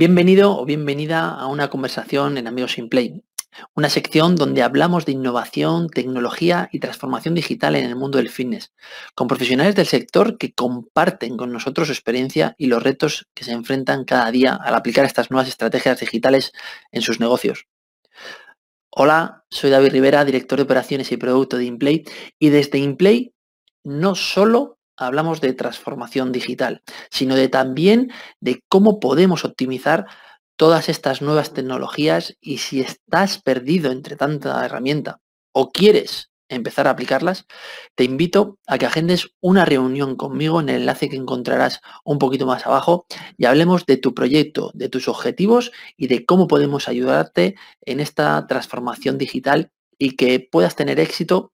Bienvenido o bienvenida a una conversación en Amigos in Play, una sección donde hablamos de innovación, tecnología y transformación digital en el mundo del fitness, con profesionales del sector que comparten con nosotros su experiencia y los retos que se enfrentan cada día al aplicar estas nuevas estrategias digitales en sus negocios. Hola, soy David Rivera, director de operaciones y producto de InPlay y desde InPlay no solo hablamos de transformación digital, sino de también de cómo podemos optimizar todas estas nuevas tecnologías y si estás perdido entre tanta herramienta o quieres empezar a aplicarlas, te invito a que agendes una reunión conmigo en el enlace que encontrarás un poquito más abajo y hablemos de tu proyecto, de tus objetivos y de cómo podemos ayudarte en esta transformación digital y que puedas tener éxito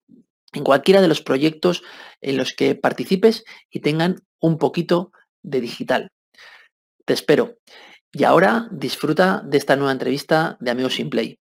en cualquiera de los proyectos en los que participes y tengan un poquito de digital. Te espero. Y ahora disfruta de esta nueva entrevista de Amigos Sin Play.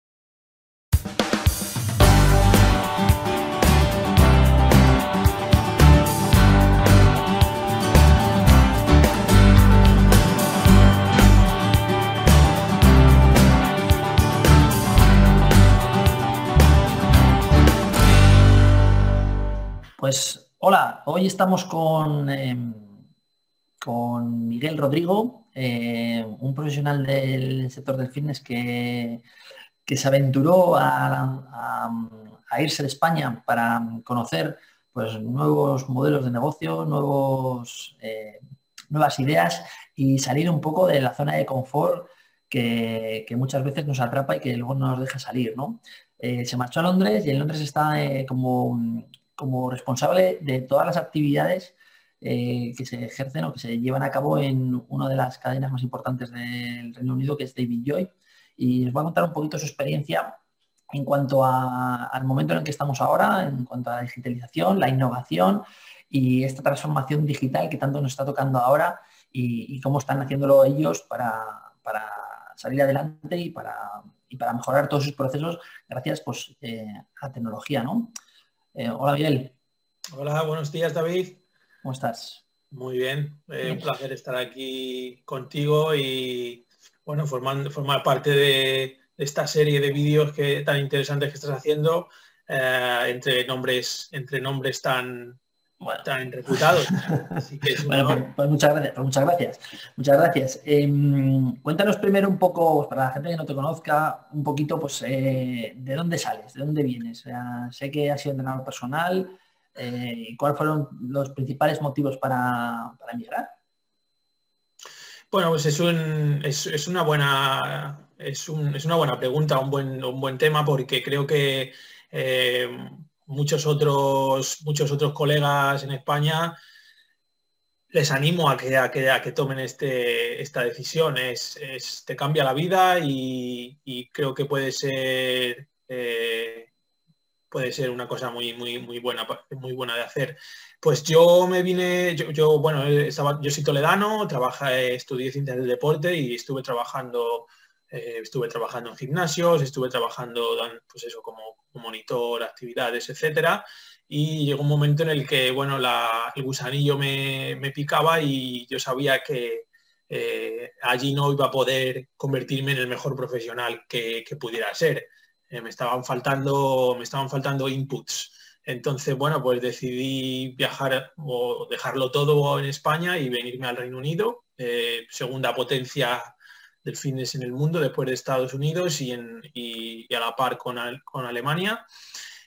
Hola, hoy estamos con, em, con Miguel Rodrigo, eh, un profesional del sector del fitness que, que se aventuró a, irse de España para conocer pues, nuevos modelos de negocio, nuevos, eh, nuevas ideas y salir un poco de la zona de confort que, muchas veces nos atrapa y que luego no nos deja salir. ¿no? Eh, se marchó a Londres y en Londres está como como responsable de todas las actividades eh, que se ejercen o que se llevan a cabo en una de las cadenas más importantes del Reino Unido, que es David Joy. Y nos va a contar un poquito su experiencia en cuanto al momento en el que estamos ahora, en cuanto a la digitalización, la innovación y esta transformación digital que tanto nos está tocando ahora y, cómo están haciéndolo ellos para, salir adelante y para, para mejorar todos sus procesos gracias pues, eh, a tecnología. ¿no? Eh, hola Miguel. Hola, buenos días David. ¿Cómo estás? Muy bien, eh, un placer estar aquí contigo y bueno, formar parte de, esta serie de vídeos que, tan interesantes que estás haciendo eh, entre nombres, entre nombres tan, tan reputados. bueno, pues, pues, muchas gracias, pues muchas gracias. Muchas gracias. Em, cuéntanos primero un poco, para la gente que no te conozca, un poquito, pues, eh, ¿de dónde sales? ¿De dónde vienes? sé que has sido entrenador personal. Eh, ¿Y cuáles fueron los principales motivos para, emigrar? Bueno, pues es, es, una buena es, una buena pregunta, un buen, un buen tema, porque creo que eh, muchos otros, muchos otros colegas en España, les animo a que, a que, tomen este, esta decisión. Es, te cambia la vida y, creo que puede ser, eh, puede ser una cosa muy, muy, muy, buena, muy buena de hacer. Pues yo me vine, yo, bueno, yo soy toledano, trabaja, estudié ciencias del deporte y estuve trabajando eh, estuve trabajando en gimnasios, estuve trabajando, pues eso, como, monitor, actividades, etcétera. Y llegó un momento en el que, bueno, el gusanillo me, picaba y yo sabía que eh, allí no iba a poder convertirme en el mejor profesional que, pudiera ser. Eh, me estaban faltando, me estaban faltando inputs. Entonces, bueno, pues decidí viajar o dejarlo todo en España y venirme al Reino Unido, segunda potencia del fitness en el mundo después de Estados Unidos y, en, a la par con, con Alemania.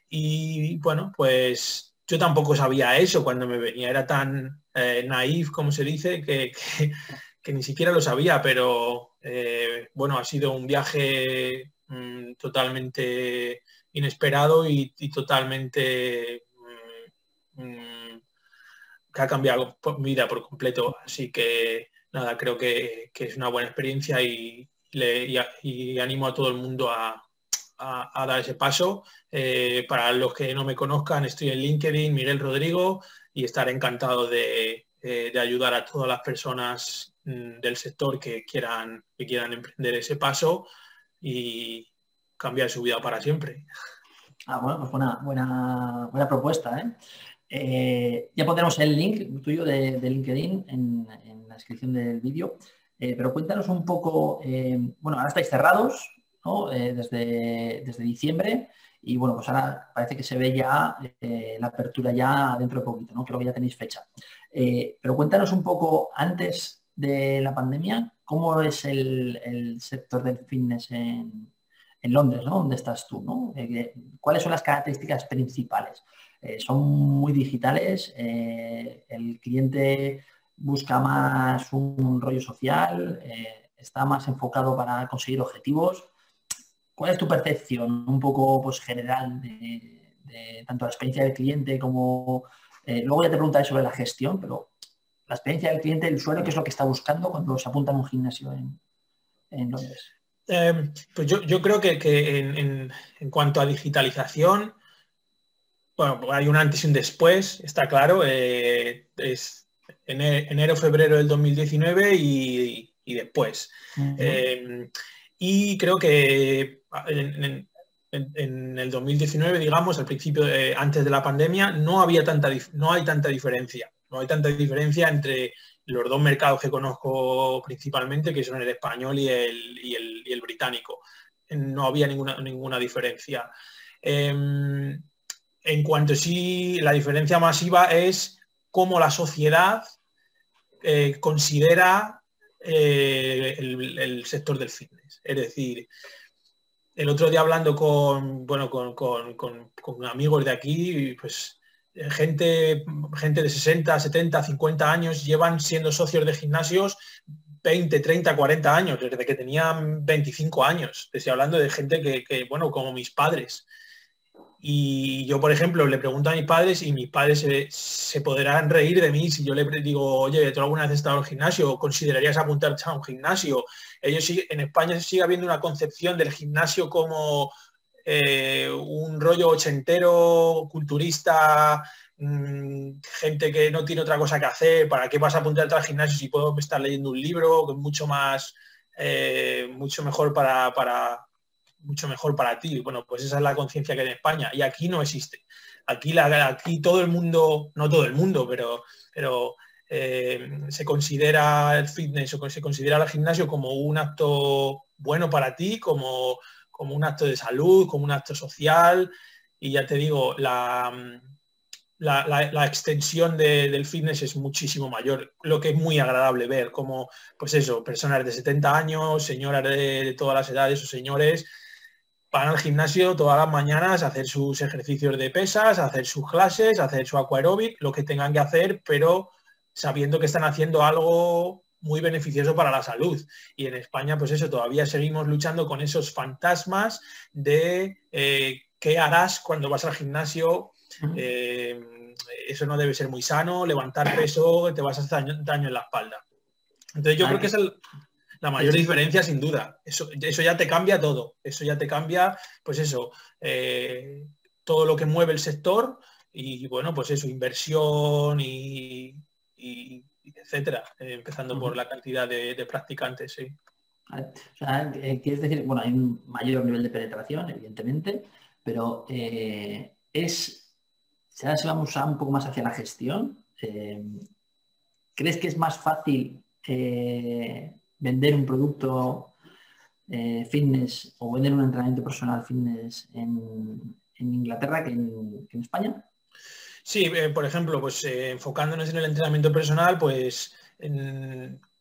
Y bueno, pues yo tampoco sabía eso cuando me venía, era tan eh, naif, como se dice, que, ni siquiera lo sabía, pero eh, bueno, ha sido un viaje mm, totalmente inesperado y, totalmente mm, mm, que ha cambiado mi vida por completo. Así que nada, creo que, es una buena experiencia y, animo a todo el mundo a, dar ese paso. Eh, para los que no me conozcan, estoy en LinkedIn, Miguel Rodrigo, y estaré encantado de, eh, ayudar a todas las personas mm, del sector que quieran, emprender ese paso y cambiar su vida para siempre. Ah, bueno, pues buena, buena, buena propuesta. ¿eh? Ya pondremos el link tuyo de, LinkedIn en, descripción del vídeo. pero cuéntanos un poco, bueno, ahora estáis cerrados, desde, desde diciembre. Y bueno, pues ahora parece que se ve ya la apertura ya dentro de poquito, ¿no? Creo que ya tenéis fecha. pero cuéntanos un poco antes de la pandemia, ¿cómo es el, sector del fitness en, Londres, ¿no? ¿Dónde estás tú? ¿no? Eh, ¿Cuáles son las características principales? Eh, ¿Son muy digitales? Eh, ¿El cliente busca más un rollo social? ¿Está más enfocado para conseguir objetivos? ¿Cuál es tu percepción un poco pues, general de, tanto la experiencia del cliente como... luego ya te preguntaré sobre la gestión, pero la experiencia del cliente, el usuario, qué es lo que está buscando cuando se apunta a un gimnasio en, Londres. Em, pues yo, creo que, en, cuanto a digitalización, bueno, hay un antes y un después, está claro. Eh, es enero, febrero del 2019 y, después. Em, y creo que en, el 2019, digamos, al principio, antes de la pandemia, no había tanta, no hay tanta diferencia. No hay tanta diferencia entre los dos mercados que conozco principalmente, que son el español y el, británico. No había ninguna, ninguna diferencia. Em, en cuanto sí, la diferencia masiva es cómo la sociedad eh, considera eh, el, sector del fitness. Es decir, el otro día hablando con, bueno, con, con amigos de aquí, pues gente, gente de 60, 70, 50 años llevan siendo socios de gimnasios 20, 30, 40 años, desde que tenían 25 años. Estoy hablando de gente que, bueno, como mis padres. Y yo, por ejemplo, le pregunto a mis padres y mis padres se, podrán reír de mí si yo le digo, oye, ¿tú alguna vez has estado al gimnasio? ¿Considerarías apuntarte a un gimnasio? Ellos en España sigue habiendo una concepción del gimnasio como eh, un rollo ochentero, culturista, mm, gente que no tiene otra cosa que hacer, ¿para qué vas a apuntarte al gimnasio si puedo estar leyendo un libro mucho más, eh, mucho mejor para, para, mucho mejor para ti? Bueno, pues esa es la conciencia que hay en España y aquí no existe. Aquí, la, aquí todo el mundo, no todo el mundo, pero, pero eh, se considera el fitness o se considera el gimnasio como un acto bueno para ti, como como un acto de salud, como un acto social. Y ya te digo, la, la, extensión del fitness es muchísimo mayor, lo que es muy agradable ver, como, pues eso, personas de 70 años, señoras de, todas las edades o señores, van al gimnasio todas las mañanas a hacer sus ejercicios de pesas, a hacer sus clases, a hacer su aquaerobic, lo que tengan que hacer, pero sabiendo que están haciendo algo muy beneficioso para la salud. Y en España, pues eso, todavía seguimos luchando con esos fantasmas de eh, qué harás cuando vas al gimnasio. Eh, eso no debe ser muy sano, levantar peso, te vas a hacer daño, en la espalda. Entonces yo creo que es la mayor diferencia sin duda. Eso, eso ya te cambia todo. Eso ya te cambia, pues eso, eh, todo lo que mueve el sector y bueno, pues eso, inversión y etcétera, eh, empezando por la cantidad de, practicantes, sí. O sea, eh, quieres decir, bueno, hay un mayor nivel de penetración, evidentemente, pero eh, es, si ahora se vamos a un poco más hacia la gestión, ¿crees que es más fácil vender un producto fitness o vender un entrenamiento personal fitness en, Inglaterra que en España? Sí, eh, por ejemplo, pues eh, enfocándonos en el entrenamiento personal, pues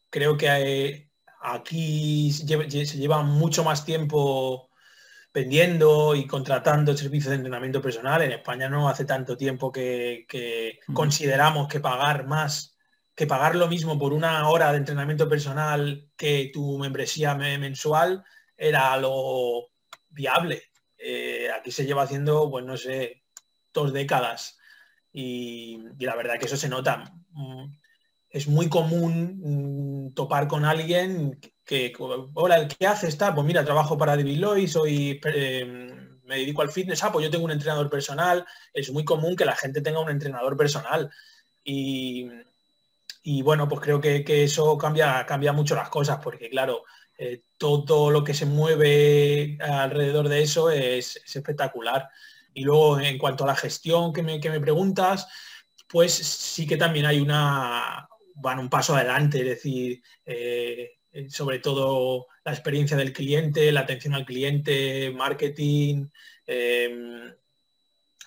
creo que aquí se lleva, mucho más tiempo vendiendo y contratando servicios de entrenamiento personal. En España no hace tanto tiempo que, consideramos que pagar más, que pagar lo mismo por una hora de entrenamiento personal que tu membresía mensual era lo viable. Eh, aquí se lleva haciendo, pues no sé, dos décadas y, la verdad que eso se nota. Mm, es muy común mm, topar con alguien que, hola, ¿qué haces? Pues mira, trabajo para Deloitte, soy, em, me dedico al fitness, ah, pues yo tengo un entrenador personal. Es muy común que la gente tenga un entrenador personal. Y, bueno, pues creo que, eso cambia, cambia mucho las cosas, porque claro, eh, todo lo que se mueve alrededor de eso es espectacular. Y luego, en cuanto a la gestión que me, preguntas, pues sí que también hay una, van un paso adelante, es decir, eh, sobre todo la experiencia del cliente, la atención al cliente, marketing,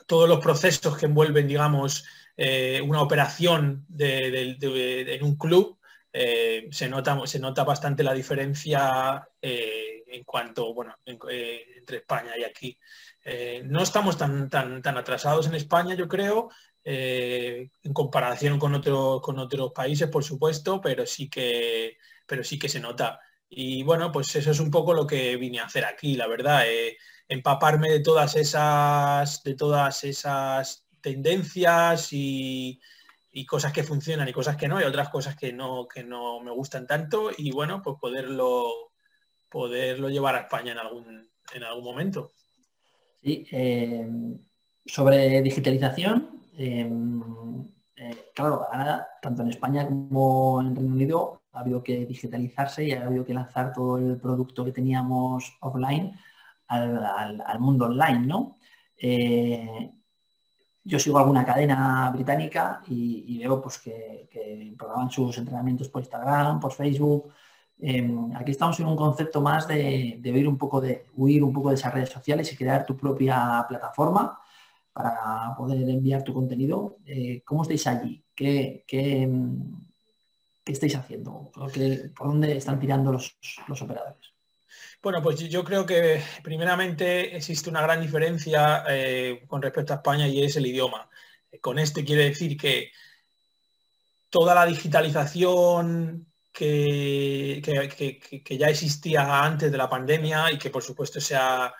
todos los procesos que envuelven, digamos, eh, una operación en un club, se, nota, se nota bastante la diferencia en cuanto, bueno, entre España y aquí. no estamos tan, tan, tan atrasados en España, yo creo, eh, en comparación con, con otros países, por supuesto, pero sí, que, pero sí que se nota. Y bueno, pues eso es un poco lo que vine a hacer aquí, la verdad, eh, empaparme de todas esas, de todas esas tendencias y, cosas que funcionan y cosas que no, y otras cosas que no, que no me gustan tanto, y bueno, pues poderlo, poderlo llevar a España en algún, en algún momento. Eh, sobre digitalización, Em, eh, claro, ahora tanto en España como en Reino Unido ha habido que digitalizarse y ha habido que lanzar todo el producto que teníamos offline al, mundo online, ¿no? Eh, yo sigo alguna cadena británica y, veo pues, que, programan sus entrenamientos por Instagram, por Facebook. Em, aquí estamos en un concepto más de, de, un poco de huir un poco de esas redes sociales y crear tu propia plataforma para poder enviar tu contenido. Eh, ¿Cómo estáis allí? ¿Qué, qué, estáis haciendo? ¿Por, dónde están tirando los, operadores? Bueno, pues yo creo que primeramente existe una gran diferencia eh, con respecto a España y es el idioma. Con esto quiere decir que toda la digitalización que, ya existía antes de la pandemia y que por supuesto se ha,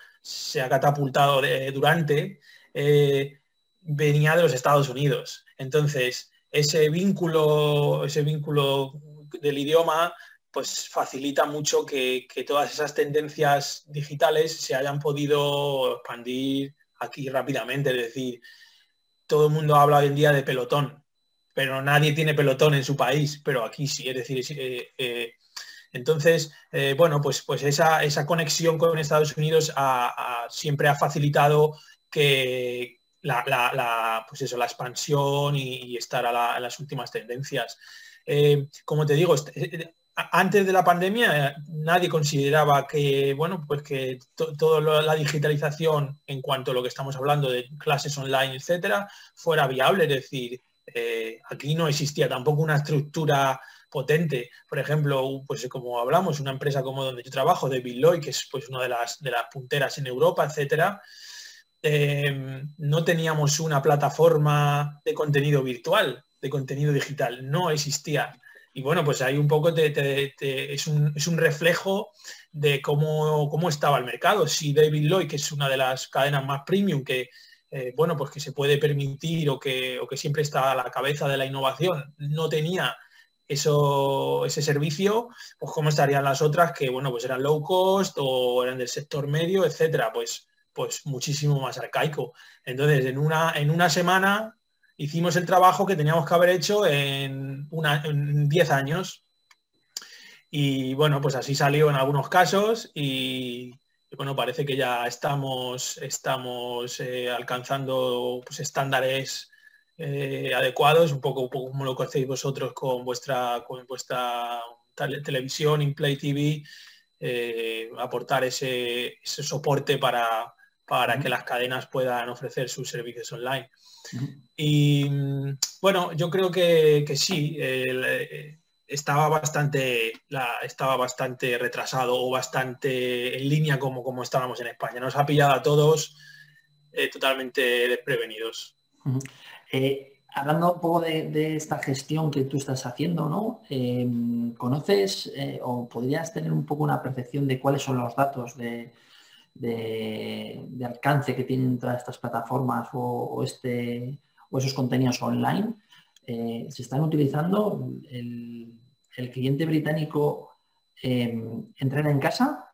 catapultado durante, eh, venía de los Estados Unidos. Entonces, ese vínculo, ese vínculo del idioma pues facilita mucho que, todas esas tendencias digitales se hayan podido expandir aquí rápidamente. Es decir, todo el mundo habla hoy en día de pelotón, pero nadie tiene pelotón en su país, pero aquí sí. Es decir, eh, eh, entonces, bueno, pues, pues esa, conexión con Estados Unidos siempre ha facilitado que la, pues eso, la expansión y, estar a, las últimas tendencias. Eh, como te digo, este, eh, eh, antes de la pandemia nadie consideraba que, bueno, pues que toda la digitalización en cuanto a lo que estamos hablando de clases online, etcétera, fuera viable. Es decir, aquí no existía tampoco una estructura potente. Por ejemplo, pues como hablamos, una empresa como donde yo trabajo, de Billoy, que es pues una de las, de las punteras en Europa, etcétera, Em, no teníamos una plataforma de contenido virtual, de contenido digital, no existía. Y bueno, pues ahí un poco es, un, reflejo de cómo, cómo, estaba el mercado. Si David Lloyd, que es una de las cadenas más premium, que, eh, bueno, pues que se puede permitir o que, que siempre está a la cabeza de la innovación, no tenía eso, ese servicio, pues cómo estarían las otras que, bueno, pues eran low cost o eran del sector medio, etcétera. Pues pues muchísimo más arcaico. Entonces, en una, en una semana hicimos el trabajo que teníamos que haber hecho en 10 años. Y bueno, pues así salió en algunos casos y, bueno, parece que ya estamos, estamos eh, alcanzando pues, estándares eh, adecuados, un poco, como lo que hacéis vosotros con vuestra, con vuestra televisión, in Play TV, eh, aportar ese, soporte para, para que las cadenas puedan ofrecer sus servicios online. Y bueno, yo creo que, sí, eh, estaba, bastante, estaba bastante retrasado o bastante en línea como, como estábamos en España. Nos ha pillado a todos eh, totalmente desprevenidos. Eh, hablando un poco de, esta gestión que tú estás haciendo, ¿no? ¿Conoces o podrías tener un poco una percepción de cuáles son los datos de de, alcance que tienen todas estas plataformas o, este, o esos contenidos online, eh, se están utilizando. El, cliente británico eh, entrena en casa.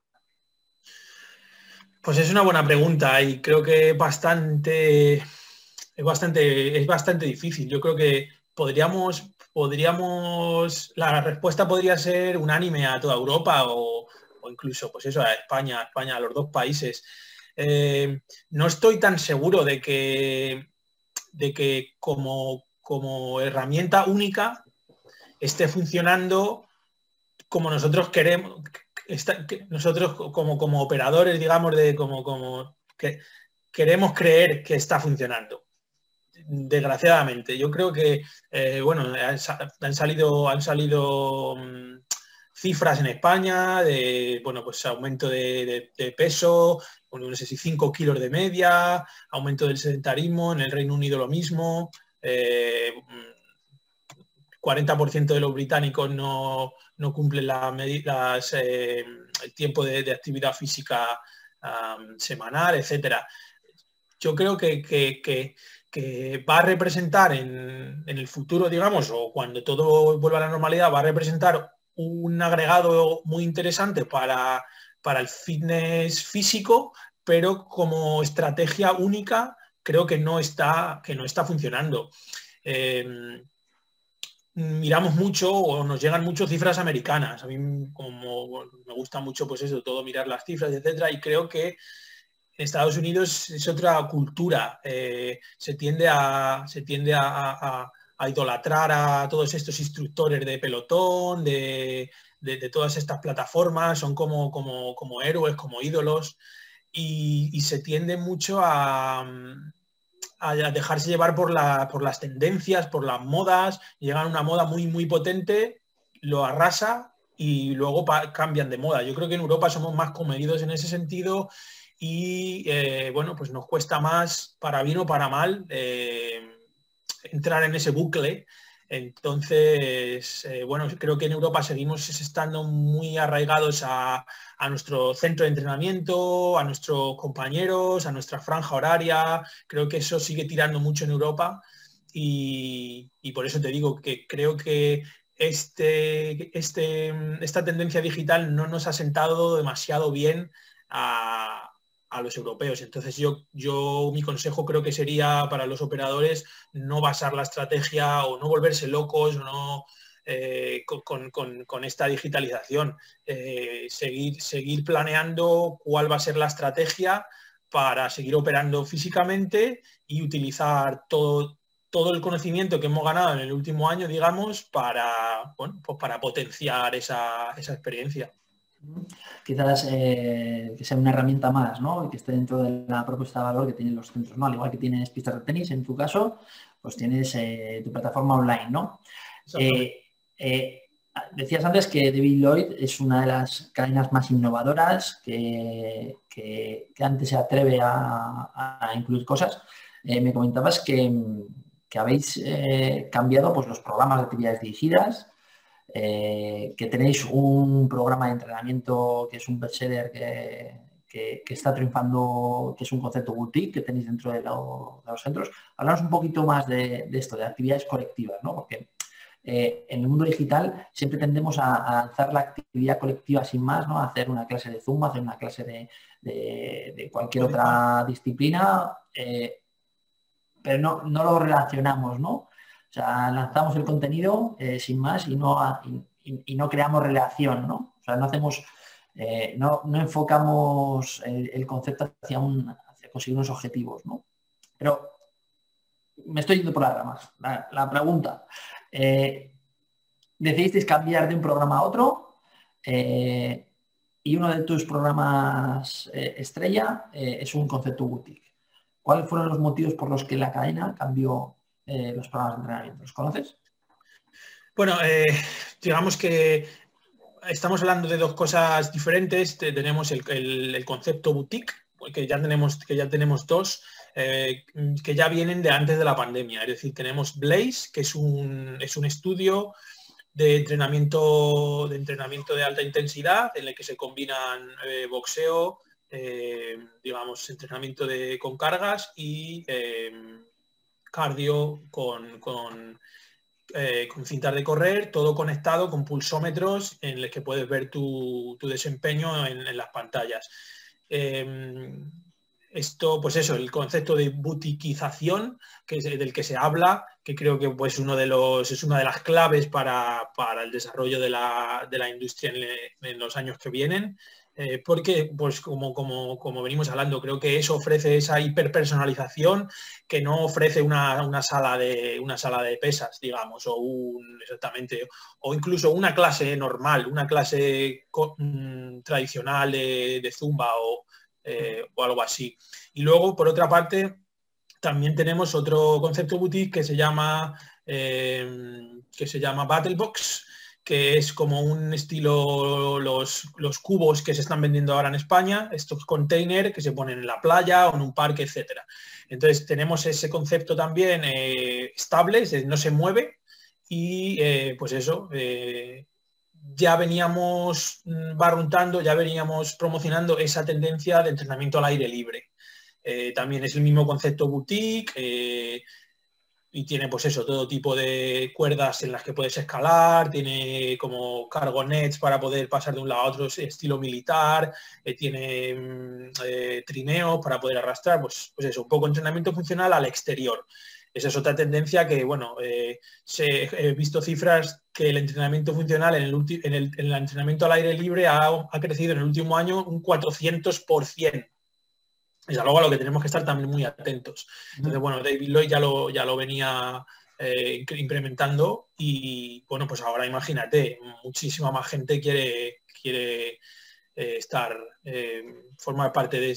Pues es una buena pregunta y creo que bastante, es bastante, es bastante difícil. Yo creo que podríamos, podríamos, la respuesta podría ser unánime a toda Europa o, o incluso pues eso, a España, España, a los dos países. Eh, no estoy tan seguro de que, de que como, como herramienta única esté funcionando como nosotros queremos, nosotros como, como operadores, digamos, de como, como que queremos creer que está funcionando. Desgraciadamente, yo creo que, eh, bueno, han, salido, han salido mm, cifras en España de, bueno, pues aumento de, peso, no sé si 5 kilos de media, aumento del sedentarismo, en el Reino Unido lo mismo, 40% eh, de los británicos no, no cumplen las, eh, el tiempo de, actividad física semanal, etcétera. Yo creo que, que, va a representar en, en, el futuro, digamos, o cuando todo vuelva a la normalidad, va a representar un agregado muy interesante para, para el fitness físico, pero como estrategia única creo que no está, que no está funcionando. Em, miramos mucho o nos llegan mucho cifras americanas. A mí como me gusta mucho pues eso, todo mirar las cifras, etcétera, y creo que en Estados Unidos es otra cultura. Eh, se tiende a, se tiende a, idolatrar a todos estos instructores de pelotón, de, todas estas plataformas, son como, como, como héroes, como ídolos, y, se tiende mucho a, a dejarse llevar por, la, por las tendencias, por las modas, llegan a una moda muy, muy potente, lo arrasa y luego cambian de moda. Yo creo que en Europa somos más comedidos en ese sentido y eh, bueno, pues nos cuesta más, para bien o para mal, eh, entrar en ese bucle. Entonces, eh, bueno, creo que en Europa seguimos estando muy arraigados a, nuestro centro de entrenamiento, a nuestros compañeros, a nuestra franja horaria. Creo que eso sigue tirando mucho en Europa y, por eso te digo que creo que este, este, esta tendencia digital no nos ha sentado demasiado bien a, a los europeos. Entonces yo, yo mi consejo creo que sería para los operadores no basar la estrategia o no volverse locos no eh, con, esta digitalización. Eh, seguir, seguir planeando cuál va a ser la estrategia para seguir operando físicamente y utilizar todo, todo el conocimiento que hemos ganado en el último año, digamos, para, pues para potenciar esa, esa experiencia quizás eh, que sea una herramienta más, ¿no? Que esté dentro de la propuesta de valor que tienen los centros, ¿no? Al igual que tienes pistas de tenis, en tu caso, pues tienes eh, tu plataforma online, ¿no? Eh, decías antes que David Lloyd es una de las cadenas más innovadoras que, antes se atreve a, incluir cosas. me comentabas que, que habéis cambiado pues, los programas de actividades dirigidas, eh, que tenéis un programa de entrenamiento que es un bestseller que, que, está triunfando, que es un concepto boutique que tenéis dentro de, los centros. Hablamos un poquito más de, esto, de actividades colectivas, ¿no? Porque eh, en el mundo digital siempre tendemos a, lanzar la actividad colectiva sin más, ¿no? hacer una clase de Zoom, hacer una clase de, cualquier otra disciplina, eh, pero no, no, lo relacionamos, ¿no? Sea, lanzamos el contenido eh, sin más y no, y, no creamos relación, ¿no? O sea, no hacemos, eh, no, enfocamos el, concepto hacia, un, hacia conseguir unos objetivos, ¿no? Pero me estoy yendo por las ramas. La, pregunta, eh, decidisteis cambiar de un programa a otro y uno de tus programas estrella es un concepto boutique. ¿Cuáles fueron los motivos por los que la cadena cambió eh, los programas de entrenamiento. ¿Los conoces? Bueno, eh, digamos que estamos hablando de dos cosas diferentes. Tenemos el, concepto boutique, que ya tenemos, que ya tenemos dos, eh, que ya vienen de antes de la pandemia. Es decir, tenemos Blaze, que es un, es un estudio de entrenamiento, de entrenamiento de alta intensidad, en el que se combinan boxeo, digamos, entrenamiento de, con cargas y cardio, con, con, eh, cintas de correr, todo conectado con pulsómetros en los que puedes ver tu, desempeño en, las pantallas. Em, esto, pues eso, el concepto de butiquización, que es del que se habla, que creo que pues uno de los, es una de las claves para, el desarrollo de la, industria en, los años que vienen. Eh, porque, pues como, como, como, venimos hablando, creo que eso ofrece esa hiperpersonalización que no ofrece una, sala, de, una sala de pesas, digamos, o un, exactamente, o incluso una clase normal, una clase mm, tradicional de, Zumba eh, o, algo así. Y luego, por otra parte, también tenemos otro concepto boutique que se llama, eh, que se llama Battlebox, que es como un estilo los, los, cubos que se están vendiendo ahora en España, estos containers que se ponen en la playa o en un parque, etcétera. Entonces tenemos ese concepto también eh, estable, no se mueve y eh, pues eso, eh, ya veníamos mm, barruntando, ya veníamos promocionando esa tendencia de entrenamiento al aire libre. también es el mismo concepto boutique, y tiene pues eso, todo tipo de cuerdas en las que puedes escalar, tiene como cargo nets para poder pasar de un lado a otro estilo militar, eh, tiene mm, eh, trineos para poder arrastrar, pues, pues eso, un poco entrenamiento funcional al exterior. Esa es otra tendencia que, bueno, eh, he visto cifras que el entrenamiento funcional en el, en el, en el entrenamiento al aire libre ha, ha, crecido en el último año un 400% es algo a lo que tenemos que estar también muy atentos. Entonces, bueno, David Lloyd ya lo, ya lo venía eh, implementando y bueno, pues ahora imagínate, muchísima más gente quiere, quiere eh, estar, eh, formar parte de,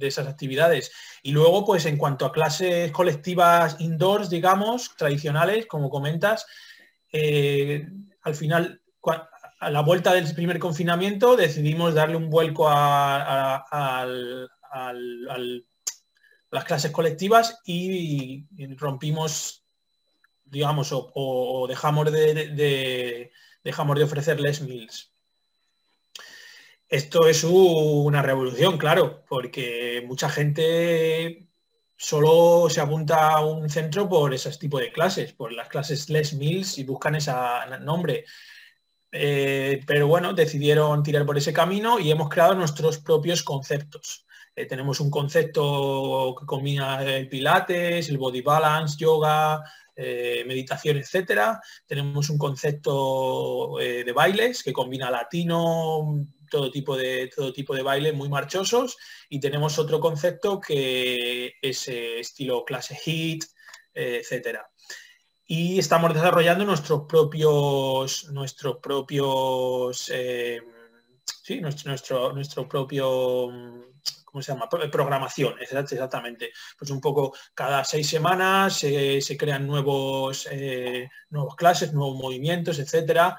esas actividades. Y luego, pues en cuanto a clases colectivas indoors, digamos, tradicionales, como comentas, al final, a la vuelta del primer confinamiento decidimos darle un vuelco al, las clases colectivas y, rompimos, digamos, o, dejamos, de, dejamos de ofrecerles mills. Esto es una revolución, claro, porque mucha gente solo se apunta a un centro por ese tipo de clases, por las clases Les Mills y buscan ese nombre. Eh, pero bueno, decidieron tirar por ese camino y hemos creado nuestros propios conceptos. Eh, tenemos un concepto que combina el pilates, el body balance, yoga, eh, meditación, etcétera. Tenemos un concepto eh, de bailes que combina latino, todo tipo de todo tipo de baile muy marchosos y tenemos otro concepto que es estilo clase hit, etcétera. Y estamos desarrollando nuestros propios nuestros propios sí, nuestro, nuestro, nuestro propio ¿cómo se llama? Programación, exactamente. Pues un poco cada seis semanas se crean nuevos, eh, nuevos clases, nuevos movimientos, etcétera.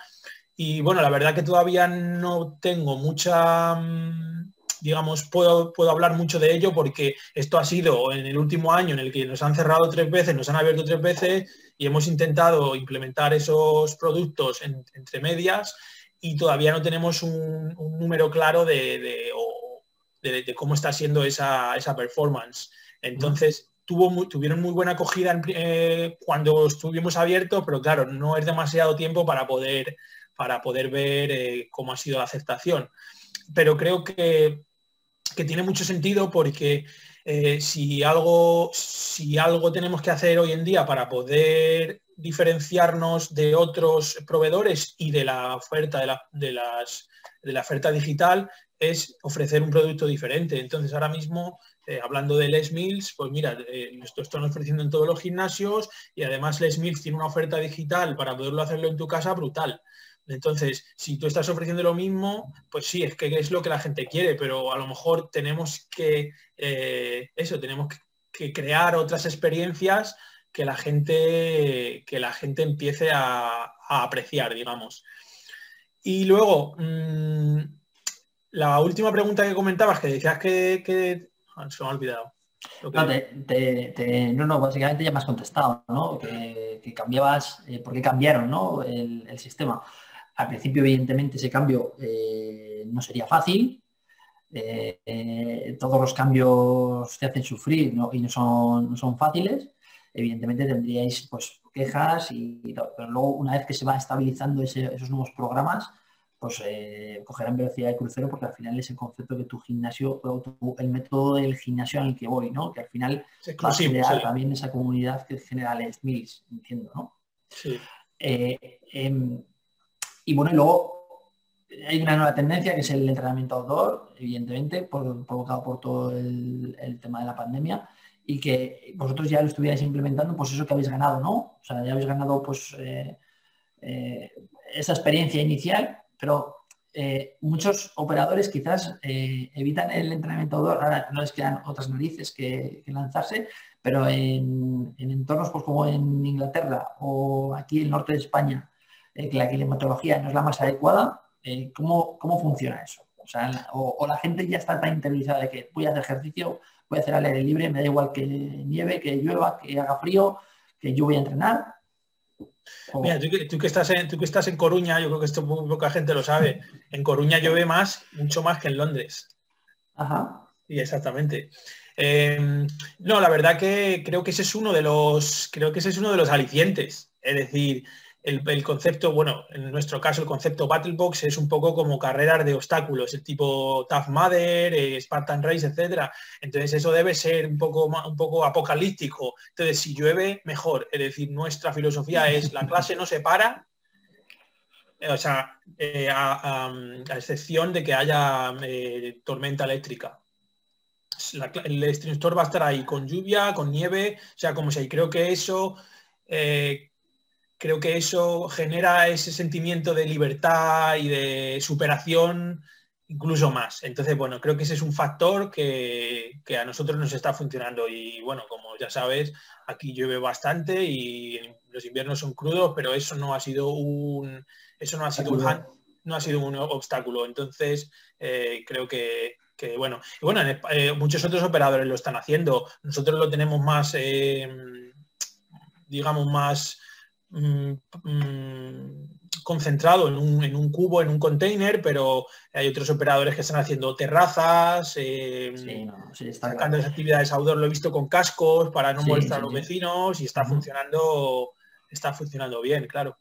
Y bueno, la verdad que todavía no tengo mucha, mm, digamos, puedo, puedo hablar mucho de ello porque esto ha sido en el último año en el que nos han cerrado tres veces, nos han abierto tres veces y hemos intentado implementar esos productos entre medias y todavía no tenemos un, número claro de, de, cómo está siendo esa, performance. Entonces, tuvo tuvieron muy buena acogida eh, cuando estuvimos abiertos, pero claro, no es demasiado tiempo para poder, para poder ver eh, cómo ha sido la aceptación. Pero creo que, tiene mucho sentido porque eh, si, algo, si algo tenemos que hacer hoy en día para poder diferenciarnos de otros proveedores y de la oferta de, de, las, de la oferta digital es ofrecer un producto diferente. Entonces, ahora mismo, eh, hablando de Les Mills, pues mira, eh, esto están ofreciendo en todos los gimnasios y además Les Mills tiene una oferta digital para poderlo hacerlo en tu casa brutal. Entonces, si tú estás ofreciendo lo mismo, pues sí, es que es lo que la gente quiere, pero a lo mejor tenemos que, eh, eso, tenemos que, crear otras experiencias que la gente, que la gente empiece a, apreciar, digamos. Y luego, mm, la última pregunta que comentabas, que decías que, ah, se me ha olvidado. No, no, básicamente ya me has contestado, ¿no? Que, cambiabas, eh, ¿por qué cambiaron ¿no? el, sistema? Al principio, evidentemente, ese cambio eh, no sería fácil. Eh, todos los cambios te hacen sufrir y no son, no son fáciles. Evidentemente tendríais pues, quejas, y, pero luego una vez que se va estabilizando esos nuevos programas, pues eh, cogerán velocidad de crucero porque al final es el concepto que tu gimnasio, el método del gimnasio al que voy, ¿no? Que al final va a generar también esa comunidad que genera Les Mills, entiendo, ¿no? Sí. Eh, em, y bueno, y luego hay una nueva tendencia que es el entrenamiento outdoor, evidentemente, provocado por todo el, tema de la pandemia y que vosotros ya lo estuvierais implementando, pues eso que habéis ganado, ¿no? O sea, ya habéis ganado pues eh, eh, esa experiencia inicial, pero eh, muchos operadores quizás evitan el entrenamiento outdoor, ahora no les quedan otras narices que, lanzarse, pero en, en, entornos pues, como en Inglaterra o aquí el norte de España, que la climatología no es la más adecuada, eh, ¿cómo, funciona eso? O, la gente ya está tan interiorizada de que voy a hacer ejercicio, voy a hacer al aire libre, me da igual que nieve, que llueva, que haga frío, que yo voy a entrenar. Mira, tú que, estás en, tú que estás en Coruña, yo creo que esto poca gente lo sabe, en Coruña llueve más, mucho más que en Londres. Ajá. Sí, exactamente. Em, no, la verdad que creo que ese es uno de los, creo que ese es uno de los alicientes. Es decir, el, concepto, bueno, en nuestro caso el concepto Battle Box es un poco como carreras de obstáculos, el tipo Tough Mudder, eh, Spartan Race, etcétera. Entonces eso debe ser un poco, un poco apocalíptico. Entonces si llueve, mejor. Es decir, nuestra filosofía es la clase no se para, eh, o sea, eh, a, excepción de que haya tormenta eléctrica. el instructor va a estar ahí con lluvia, con nieve, o sea, como si creo que eso creo que eso genera ese sentimiento de libertad y de superación incluso más. Entonces, bueno, creo que ese es un factor que, a nosotros nos está funcionando. Y bueno, como ya sabes, aquí llueve bastante y los inviernos son crudos, pero eso no ha sido un eso no ha sido un, no ha sido un obstáculo. Entonces, eh, creo que, bueno, y bueno, eh, muchos otros operadores lo están haciendo. Nosotros lo tenemos más, eh, digamos, más Mm, mm, concentrado en un, cubo, en un container, pero hay otros operadores que están haciendo terrazas, eh, sacando actividades outdoor, lo he visto con cascos para no molestar a los vecinos y está funcionando, está funcionando bien, claro.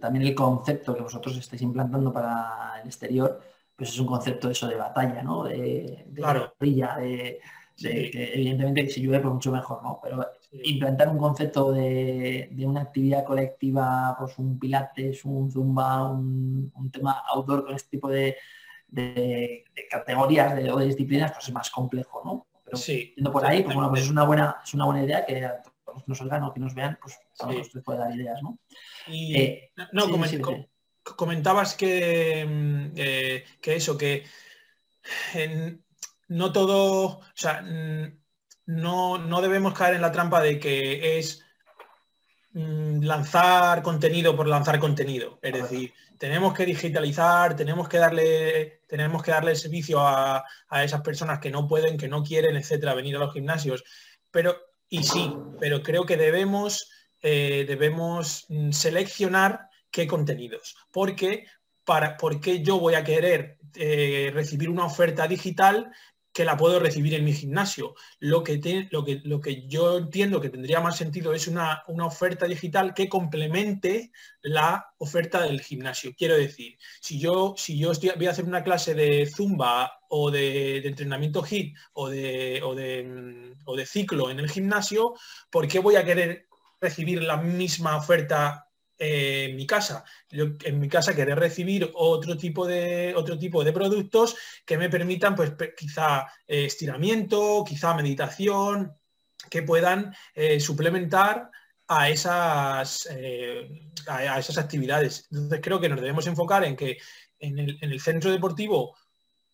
también el concepto que vosotros estáis implantando para el exterior, pues es un concepto eso de batalla, ¿no? De, de claro. de, que evidentemente si llueve pues mucho mejor, ¿no? Pero implantar un concepto de, una actividad colectiva, pues un pilates, un zumba, un, tema outdoor con este tipo de, categorías o de disciplinas, pues es más complejo, ¿no? Pero sí, por ahí, pues bueno, pues es una buena, es una buena idea que a todos nos oigan o que nos vean, pues a nosotros puede dar ideas, ¿no? Eh, no, comentabas que, mm, eh, que eso, que en, no todo, o sea, no, debemos caer en la trampa de que es mm, lanzar contenido por lanzar contenido. Es decir, tenemos que digitalizar, tenemos que darle, tenemos que darle servicio a, esas personas que no pueden, que no quieren, etcétera, venir a los gimnasios. Pero, y sí, pero creo que debemos, eh, debemos mm, seleccionar qué contenidos. Porque para, qué yo voy a querer eh, recibir una oferta digital que la puedo recibir en mi gimnasio. Lo que, lo que, lo que yo entiendo que tendría más sentido es una, oferta digital que complemente la oferta del gimnasio. Quiero decir, si yo, si yo voy a hacer una clase de zumba o de, entrenamiento HIT o de, o de, o de ciclo en el gimnasio, ¿por qué voy a querer recibir la misma oferta en mi casa. Yo en mi casa querer recibir otro tipo de, otro tipo de productos que me permitan, pues quizá eh, estiramiento, quizá meditación, que puedan eh, suplementar a esas, eh, a, esas actividades. Entonces creo que nos debemos enfocar en que en el, centro deportivo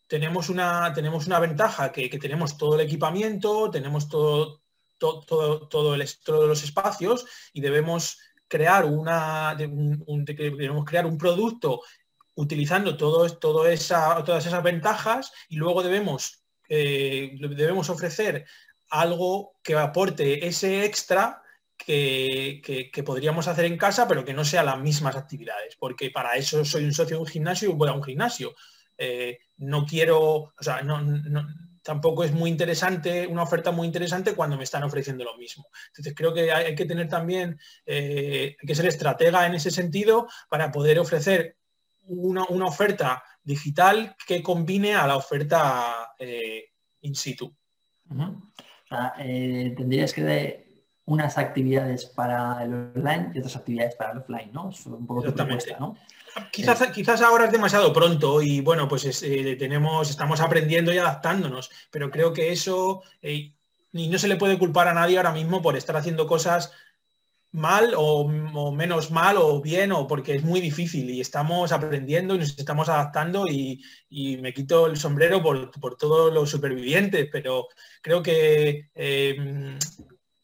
tenemos una, tenemos una ventaja, que, tenemos todo el equipamiento, tenemos todo, todo, todo, todo el, todos los espacios y debemos crear una, un, crear un producto utilizando todo, todo esa, todas esas ventajas y luego debemos, eh, debemos ofrecer algo que aporte ese extra que, podríamos hacer en casa, pero que no sea las mismas actividades, porque para eso soy un socio de un gimnasio y voy a un gimnasio. Eh, no quiero, o sea, no, tampoco es muy interesante, una oferta muy interesante cuando me están ofreciendo lo mismo. Entonces creo que hay, que tener también, eh, hay que ser estratega en ese sentido para poder ofrecer una, oferta digital que combine a la oferta eh, in situ. Eh, tendrías que unas actividades para el online y otras actividades para el offline, ¿no? Es un poco tu propuesta, ¿no? Quizás, eh. quizás, ahora es demasiado pronto y bueno, pues eh, tenemos, estamos aprendiendo y adaptándonos, pero creo que eso, eh, y no se le puede culpar a nadie ahora mismo por estar haciendo cosas mal o, menos mal o bien o porque es muy difícil y estamos aprendiendo y nos estamos adaptando y, me quito el sombrero por, todos los supervivientes, pero creo que em,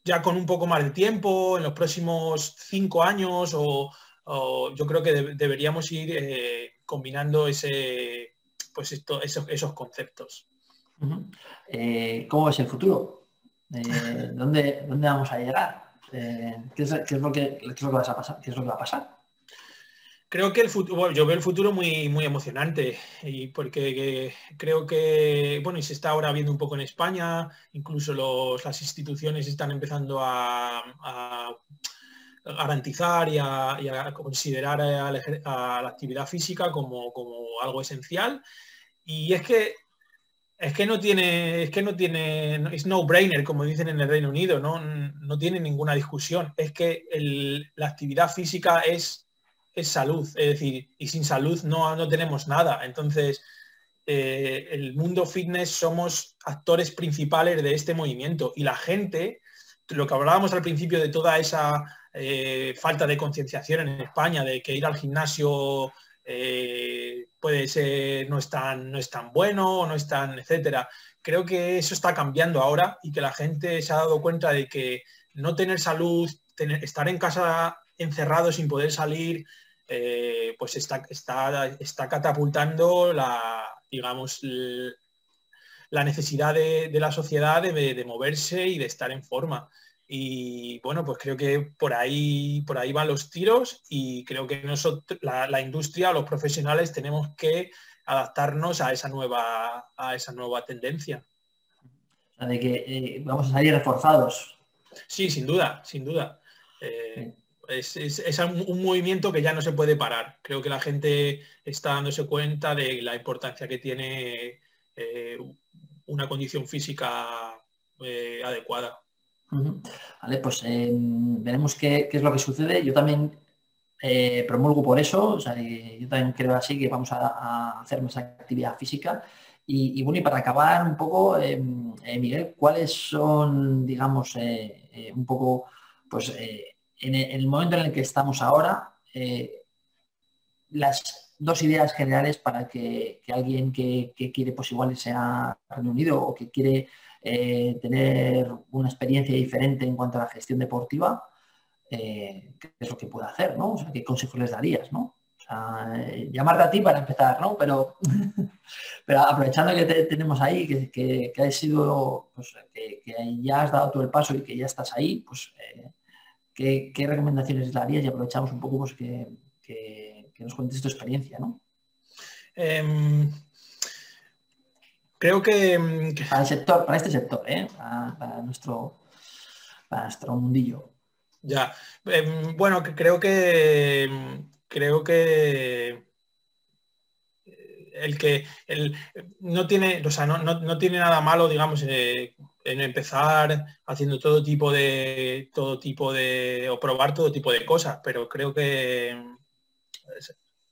ya con un poco más de tiempo, en los próximos cinco años o, yo creo que deberíamos ir eh, combinando ese, pues esto, esos, conceptos. Eh, ¿Cómo es el futuro? Eh, ¿dónde, ¿Dónde vamos a llegar? Eh, ¿qué, es, lo que, va a pasar? ¿Qué es lo que va a pasar? Creo que el futuro, yo veo el futuro muy, muy emocionante y porque creo que, bueno, y se está ahora viendo un poco en España, incluso las instituciones están empezando a, garantizar y a, considerar a la, actividad física como, como algo esencial. Y es que es que no tiene, es que no tiene, es no brainer, como dicen en el Reino Unido, no, no tiene ninguna discusión. Es que la actividad física es, es salud, es decir, y sin salud no, no tenemos nada. Entonces, eh, el mundo fitness somos actores principales de este movimiento y la gente, lo que hablábamos al principio de toda esa eh, falta de concienciación en España, de que ir al gimnasio eh, puede ser no es tan, no es tan bueno, no es tan, etcétera. Creo que eso está cambiando ahora y que la gente se ha dado cuenta de que no tener salud, estar en casa encerrado sin poder salir, eh, pues está, está, está catapultando la, digamos, la necesidad de, la sociedad de, moverse y de estar en forma. Y bueno, pues creo que por ahí, por ahí van los tiros y creo que nosotros, la, industria, los profesionales, tenemos que adaptarnos a esa nueva, a esa nueva tendencia. de que eh, vamos a salir reforzados. Sí, sin duda, sin duda. Eh, es, un, movimiento que ya no se puede parar. Creo que la gente está dándose cuenta de la importancia que tiene eh, una condición física adecuada. Vale, pues em, veremos qué, es lo que sucede. Yo también eh, promulgo por eso, yo también creo así que vamos a, hacer más actividad física. Y, bueno, y para acabar un poco, em, eh, Miguel, ¿cuáles son, digamos, eh, un poco, pues en el, momento en el que estamos ahora, las dos ideas generales para que, alguien que, que, quiere, pues igual sea Reino Unido o que quiere eh, tener una experiencia diferente en cuanto a la gestión deportiva, eh, ¿qué es lo que puede hacer? ¿no? O sea, ¿qué consejos les darías? ¿no? O eh, a ti para empezar, ¿no? Pero, pero aprovechando que te tenemos ahí, que, que, has sido, pues, que, ya has dado todo el paso y que ya estás ahí, pues ¿qué, recomendaciones le darías? Y aprovechamos un poco pues, que, nos cuentes tu experiencia, ¿no? Em, Creo que... Mm, para el sector, para este sector, ¿eh? para, nuestro, nuestro mundillo. Ya. Em, bueno, creo que creo que el que no tiene, o sea, no, tiene nada malo, digamos, eh, en empezar haciendo todo tipo de todo tipo de o probar todo tipo de cosas, pero creo que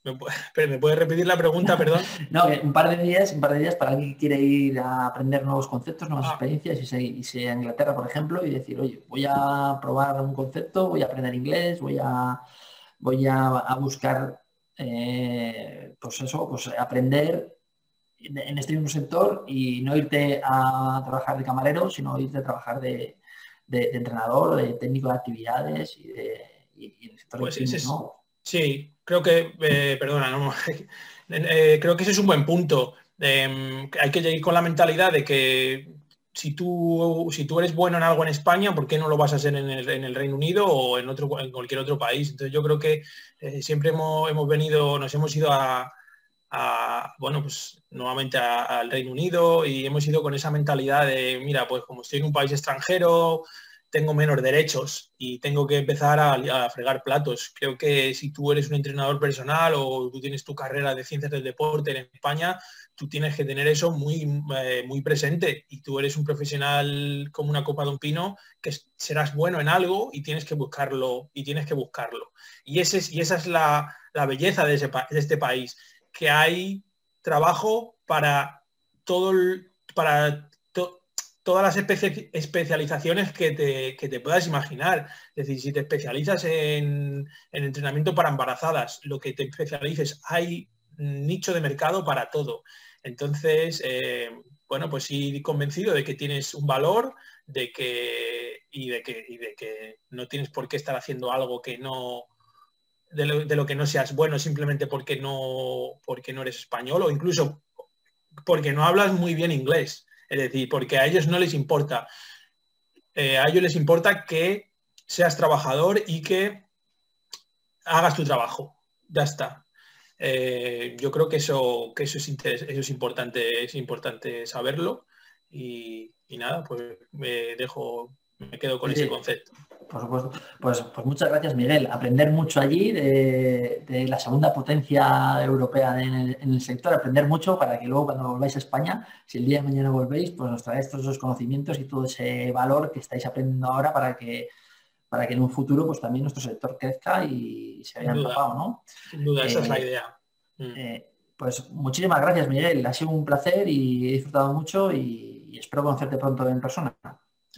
¿Me, ¿Me puedes repetir la pregunta, perdón? no, un par de días, un par de días para alguien que quiere ir a aprender nuevos conceptos, nuevas ah. experiencias, y se a Inglaterra, por ejemplo, y decir, oye, voy a probar un concepto, voy a aprender inglés, voy a, voy a, buscar, eh, pues eso, pues aprender en este mismo sector y no irte a trabajar de camarero, sino irte a trabajar de, entrenador, de técnico de actividades y, de, el sector pues ¿no? Sí, creo que, eh, perdona, eh, creo que ese es un buen punto. Em, hay que ir con la mentalidad de que si tú, si tú eres bueno en algo en España, ¿por qué no lo vas a hacer en el, Reino Unido o en, otro, en cualquier otro país? Entonces yo creo que eh, siempre hemos, venido, nos hemos ido a, bueno, pues nuevamente al Reino Unido y hemos ido con esa mentalidad de, mira, pues como estoy en un país extranjero, tengo menos derechos y tengo que empezar a, fregar platos. Creo que si tú eres un entrenador personal o tú tienes tu carrera de ciencias del deporte en España, tú tienes que tener eso muy, eh, muy presente y tú eres un profesional como una copa de un pino que serás bueno en algo y tienes que buscarlo y tienes que buscarlo. Y, ese y esa es la, belleza de, de este país, que hay trabajo para todo el, para todas las especializaciones que te, puedas imaginar. Es decir, si te especializas en, entrenamiento para embarazadas, lo que te especialices, hay nicho de mercado para todo. Entonces, eh, bueno, pues sí convencido de que tienes un valor de que, y, de que, de que no tienes por qué estar haciendo algo que no, de lo, que no seas bueno simplemente porque no, porque no eres español o incluso porque no hablas muy bien inglés. Es decir, porque a ellos no les importa. Eh, a ellos les importa que seas trabajador y que hagas tu trabajo. Ya está. Eh, yo creo que eso, que eso es, importante, es importante saberlo. Y, y nada, pues me dejo, me quedo con ese concepto. Por supuesto. Pues, pues muchas gracias, Miguel. Aprender mucho allí de, la segunda potencia europea en el, sector, aprender mucho para que luego cuando volváis a España, si el día de mañana volvéis, pues nos traéis todos esos conocimientos y todo ese valor que estáis aprendiendo ahora para que para que en un futuro pues también nuestro sector crezca y se vaya empapado, ¿no? Sin duda, esa es la eh, idea. Mm. Eh, pues muchísimas gracias, Miguel. Ha sido un placer y he disfrutado mucho y, espero conocerte pronto en persona.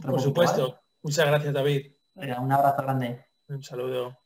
Por supuesto. Muchas gracias, David. un abrazo grande. Un saludo.